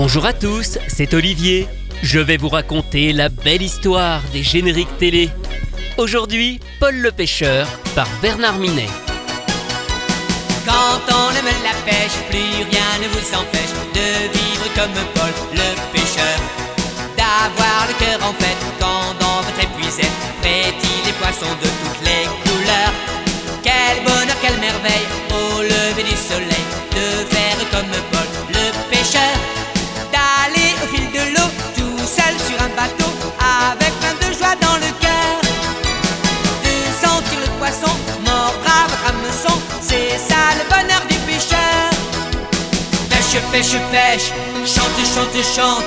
Bonjour à tous, c'est Olivier. Je vais vous raconter la belle histoire des génériques télé. Aujourd'hui, Paul le pêcheur par Bernard Minet. Quand on aime la pêche, plus rien ne vous empêche de vivre comme Paul le pêcheur. D'avoir le cœur en fête quand dans votre épuisette pétillent les poissons de toutes Pêche, pêche, chante, chante, chante.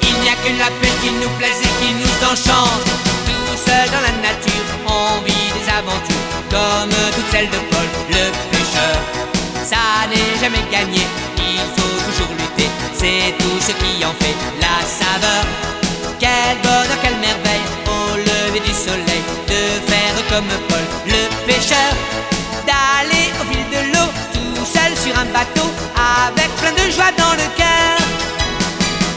Il n'y a que la pêche qui nous plaise et qui nous enchante. Tout seul dans la nature, on vit des aventures comme toutes celles de Paul le pêcheur. Ça n'est jamais gagné, il faut toujours lutter. C'est tout ce qui en fait la saveur. Quel bonheur, quelle merveille au lever du soleil de faire comme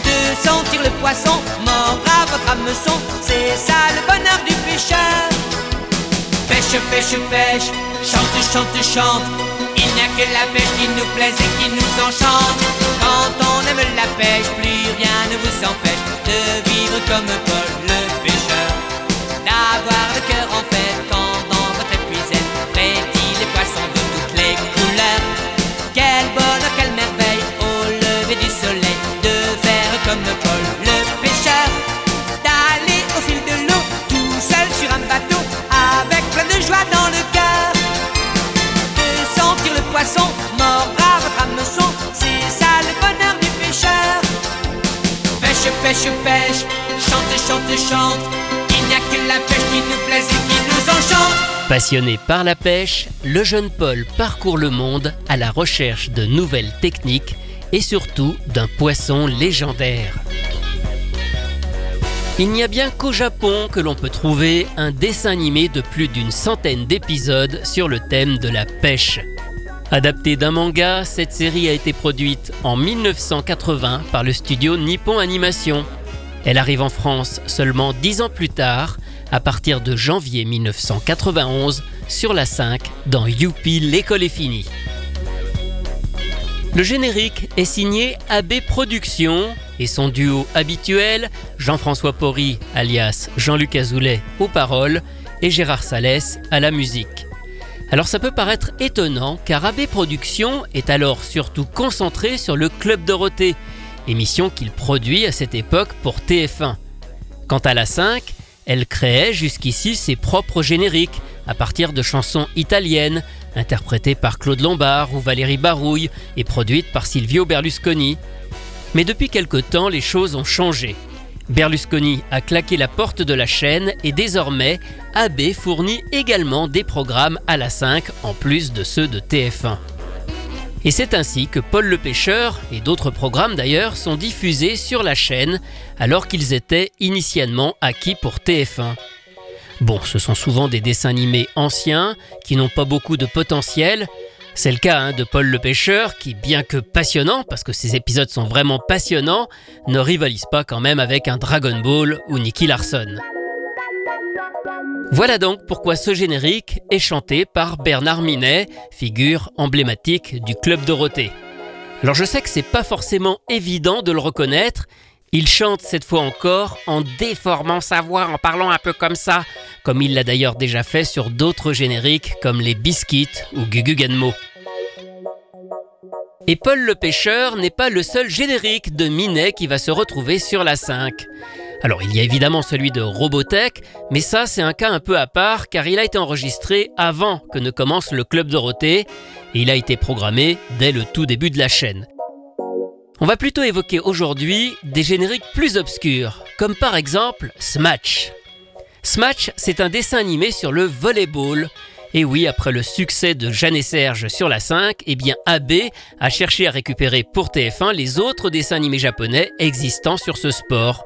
De sentir le poisson mordre à votre hameçon, c'est ça le bonheur du pêcheur. Pêche, pêche, pêche, chante, chante, chante. Il n'y a que la pêche qui nous plaise et qui nous enchante. Quand on aime la pêche, plus rien ne vous empêche de vivre comme Paul le pêcheur. D'avoir le Passionné par la pêche, le jeune Paul parcourt le monde à la recherche de nouvelles techniques et surtout d'un poisson légendaire. Il n'y a bien qu'au Japon que l'on peut trouver un dessin animé de plus d'une centaine d'épisodes sur le thème de la pêche. Adaptée d'un manga, cette série a été produite en 1980 par le studio Nippon Animation. Elle arrive en France seulement dix ans plus tard, à partir de janvier 1991, sur la 5 dans Youpi, l'école est finie. Le générique est signé AB Productions et son duo habituel, Jean-François Porry alias Jean-Luc Azoulay aux paroles et Gérard Salès à la musique. Alors ça peut paraître étonnant car AB Productions est alors surtout concentré sur le Club Dorothée, émission qu'il produit à cette époque pour TF1. Quant à la 5, elle créait jusqu'ici ses propres génériques à partir de chansons italiennes interprétées par Claude Lombard ou Valérie Barouille et produites par Silvio Berlusconi. Mais depuis quelque temps, les choses ont changé. Berlusconi a claqué la porte de la chaîne et désormais, AB fournit également des programmes à la 5 en plus de ceux de TF1. Et c'est ainsi que Paul le Pêcheur et d'autres programmes d'ailleurs sont diffusés sur la chaîne alors qu'ils étaient initialement acquis pour TF1. Bon, ce sont souvent des dessins animés anciens qui n'ont pas beaucoup de potentiel. C'est le cas hein, de Paul le Pêcheur qui, bien que passionnant, parce que ces épisodes sont vraiment passionnants, ne rivalise pas quand même avec un Dragon Ball ou Nicky Larson. Voilà donc pourquoi ce générique est chanté par Bernard Minet, figure emblématique du Club Dorothée. Alors je sais que c'est pas forcément évident de le reconnaître, il chante cette fois encore en déformant sa voix, en parlant un peu comme ça, comme il l'a d'ailleurs déjà fait sur d'autres génériques comme les Biscuits ou Gugu Ganmo. Et Paul le Pêcheur n'est pas le seul générique de Minet qui va se retrouver sur la 5. Alors il y a évidemment celui de Robotech, mais ça c'est un cas un peu à part car il a été enregistré avant que ne commence le Club Dorothée et il a été programmé dès le tout début de la chaîne. On va plutôt évoquer aujourd'hui des génériques plus obscurs, comme par exemple Smash. Smash, c'est un dessin animé sur le volleyball. Et oui, après le succès de Jeanne et Serge sur la 5, eh bien AB a cherché à récupérer pour TF1 les autres dessins animés japonais existants sur ce sport.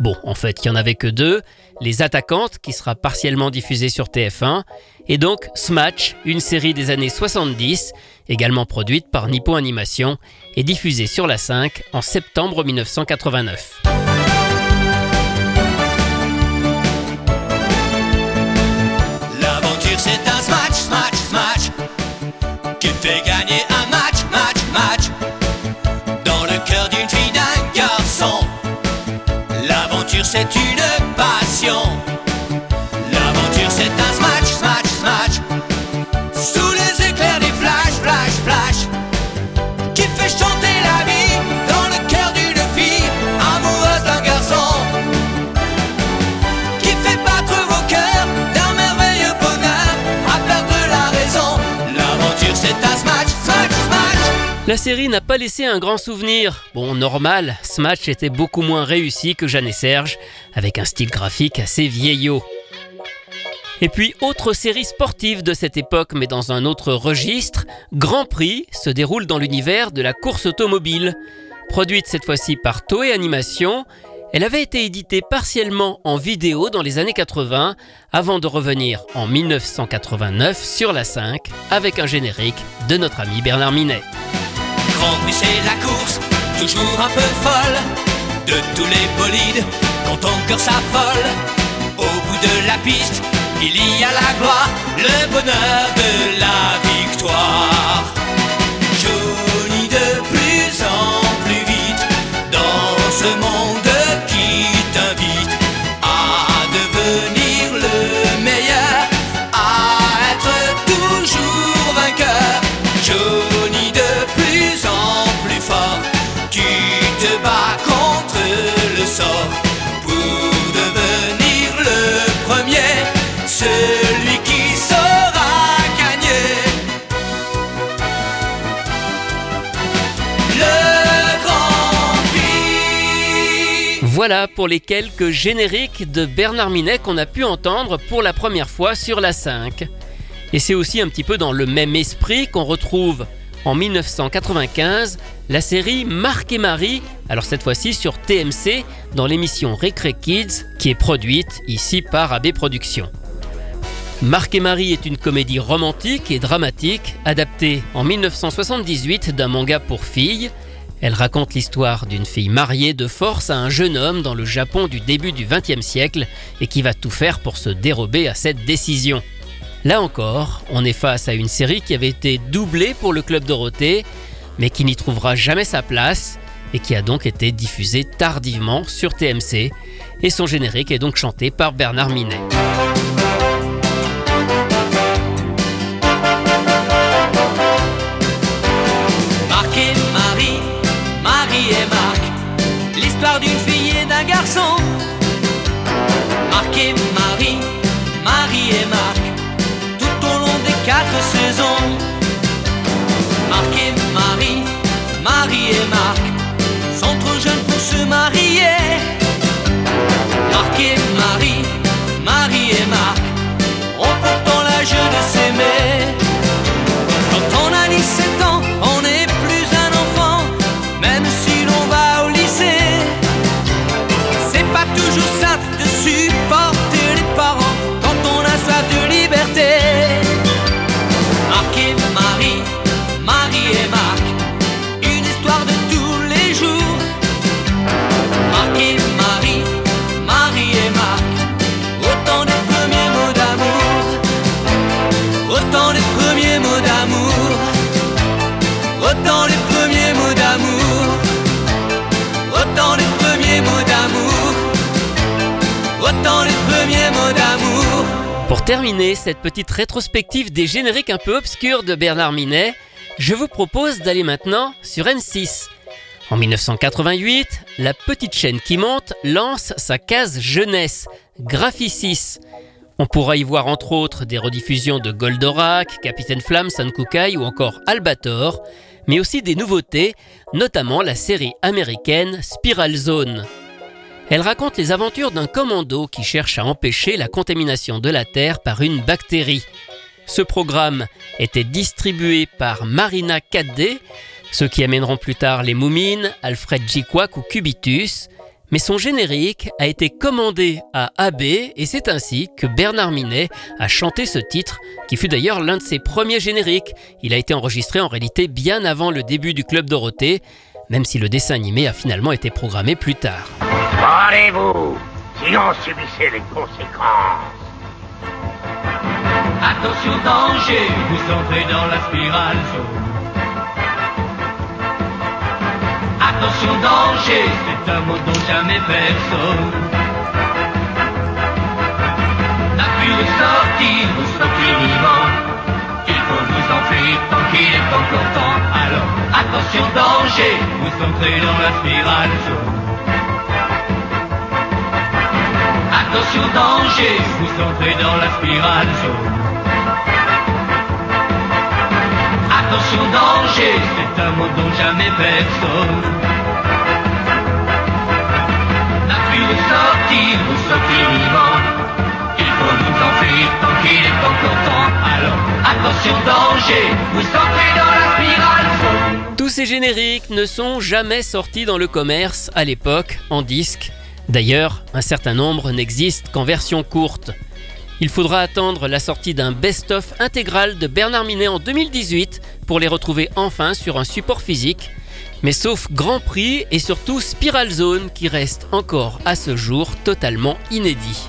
Bon, en fait, il n'y en avait que deux, Les Attaquantes, qui sera partiellement diffusé sur TF1, et donc Smash, une série des années 70, également produite par Nippon Animation et diffusée sur la 5 en septembre 1989. C'est une passion La série n'a pas laissé un grand souvenir. Bon, normal, Smash était beaucoup moins réussi que Jeanne et Serge, avec un style graphique assez vieillot. Et puis, autre série sportive de cette époque, mais dans un autre registre, Grand Prix se déroule dans l'univers de la course automobile. Produite cette fois-ci par Toei Animation, elle avait été éditée partiellement en vidéo dans les années 80, avant de revenir en 1989 sur la 5 avec un générique de notre ami Bernard Minet. Grand la course, toujours un peu folle de tous les bolides quand ton cœur s'affole. Au bout de la piste, il y a la gloire, le bonheur de la victoire. Johnny de plus en plus vite dans ce monde Voilà pour les quelques génériques de Bernard Minet qu'on a pu entendre pour la première fois sur la 5. Et c'est aussi un petit peu dans le même esprit qu'on retrouve en 1995 la série Marc et Marie, alors cette fois-ci sur TMC dans l'émission Recre Kids qui est produite ici par AB Productions. Marc et Marie est une comédie romantique et dramatique adaptée en 1978 d'un manga pour filles. Elle raconte l'histoire d'une fille mariée de force à un jeune homme dans le Japon du début du XXe siècle et qui va tout faire pour se dérober à cette décision. Là encore, on est face à une série qui avait été doublée pour le Club Dorothée, mais qui n'y trouvera jamais sa place et qui a donc été diffusée tardivement sur TMC. Et son générique est donc chanté par Bernard Minet. Marie et Marc, l'histoire d'une fille et d'un garçon. Marc et Marie, Marie et Marc, tout au long des quatre saisons. Marc et Marie, Marie et Marc, sont trop jeunes pour se marier. Pour terminer cette petite rétrospective des génériques un peu obscurs de Bernard Minet, je vous propose d'aller maintenant sur N6. En 1988, la petite chaîne qui monte lance sa case jeunesse, Graphicis. On pourra y voir entre autres des rediffusions de Goldorak, Capitaine Flamme, Sankukai ou encore Albator, mais aussi des nouveautés, notamment la série américaine Spiral Zone. Elle raconte les aventures d'un commando qui cherche à empêcher la contamination de la Terre par une bactérie. Ce programme était distribué par Marina 4D, ceux qui amèneront plus tard les Moumines, Alfred J. Quack ou Cubitus, Mais son générique a été commandé à AB et c'est ainsi que Bernard Minet a chanté ce titre, qui fut d'ailleurs l'un de ses premiers génériques. Il a été enregistré en réalité bien avant le début du Club Dorothée, même si le dessin animé a finalement été programmé plus tard. Parlez-vous, sinon subissez les conséquences. Attention danger, vous entrez dans la spirale jaune. Attention danger, c'est un mot dont jamais personne n'a pu ressortir, vous sortir vivant. Il faut vous enfuir tant qu'il est encore temps. Alors attention danger, vous entrez dans la spirale. Attention danger, vous entrez dans la spirale jaune. Attention danger, c'est un mot dont jamais personne n'a pu ressortir, vous sortir vivant. Il faut vous enfuir tant qu'il est encore temps. Tous ces génériques ne sont jamais sortis dans le commerce à l'époque en disque. D'ailleurs, un certain nombre n'existent qu'en version courte. Il faudra attendre la sortie d'un best-of intégral de Bernard Minet en 2018 pour les retrouver enfin sur un support physique. Mais sauf Grand Prix et surtout Spiral Zone qui reste encore à ce jour totalement inédit.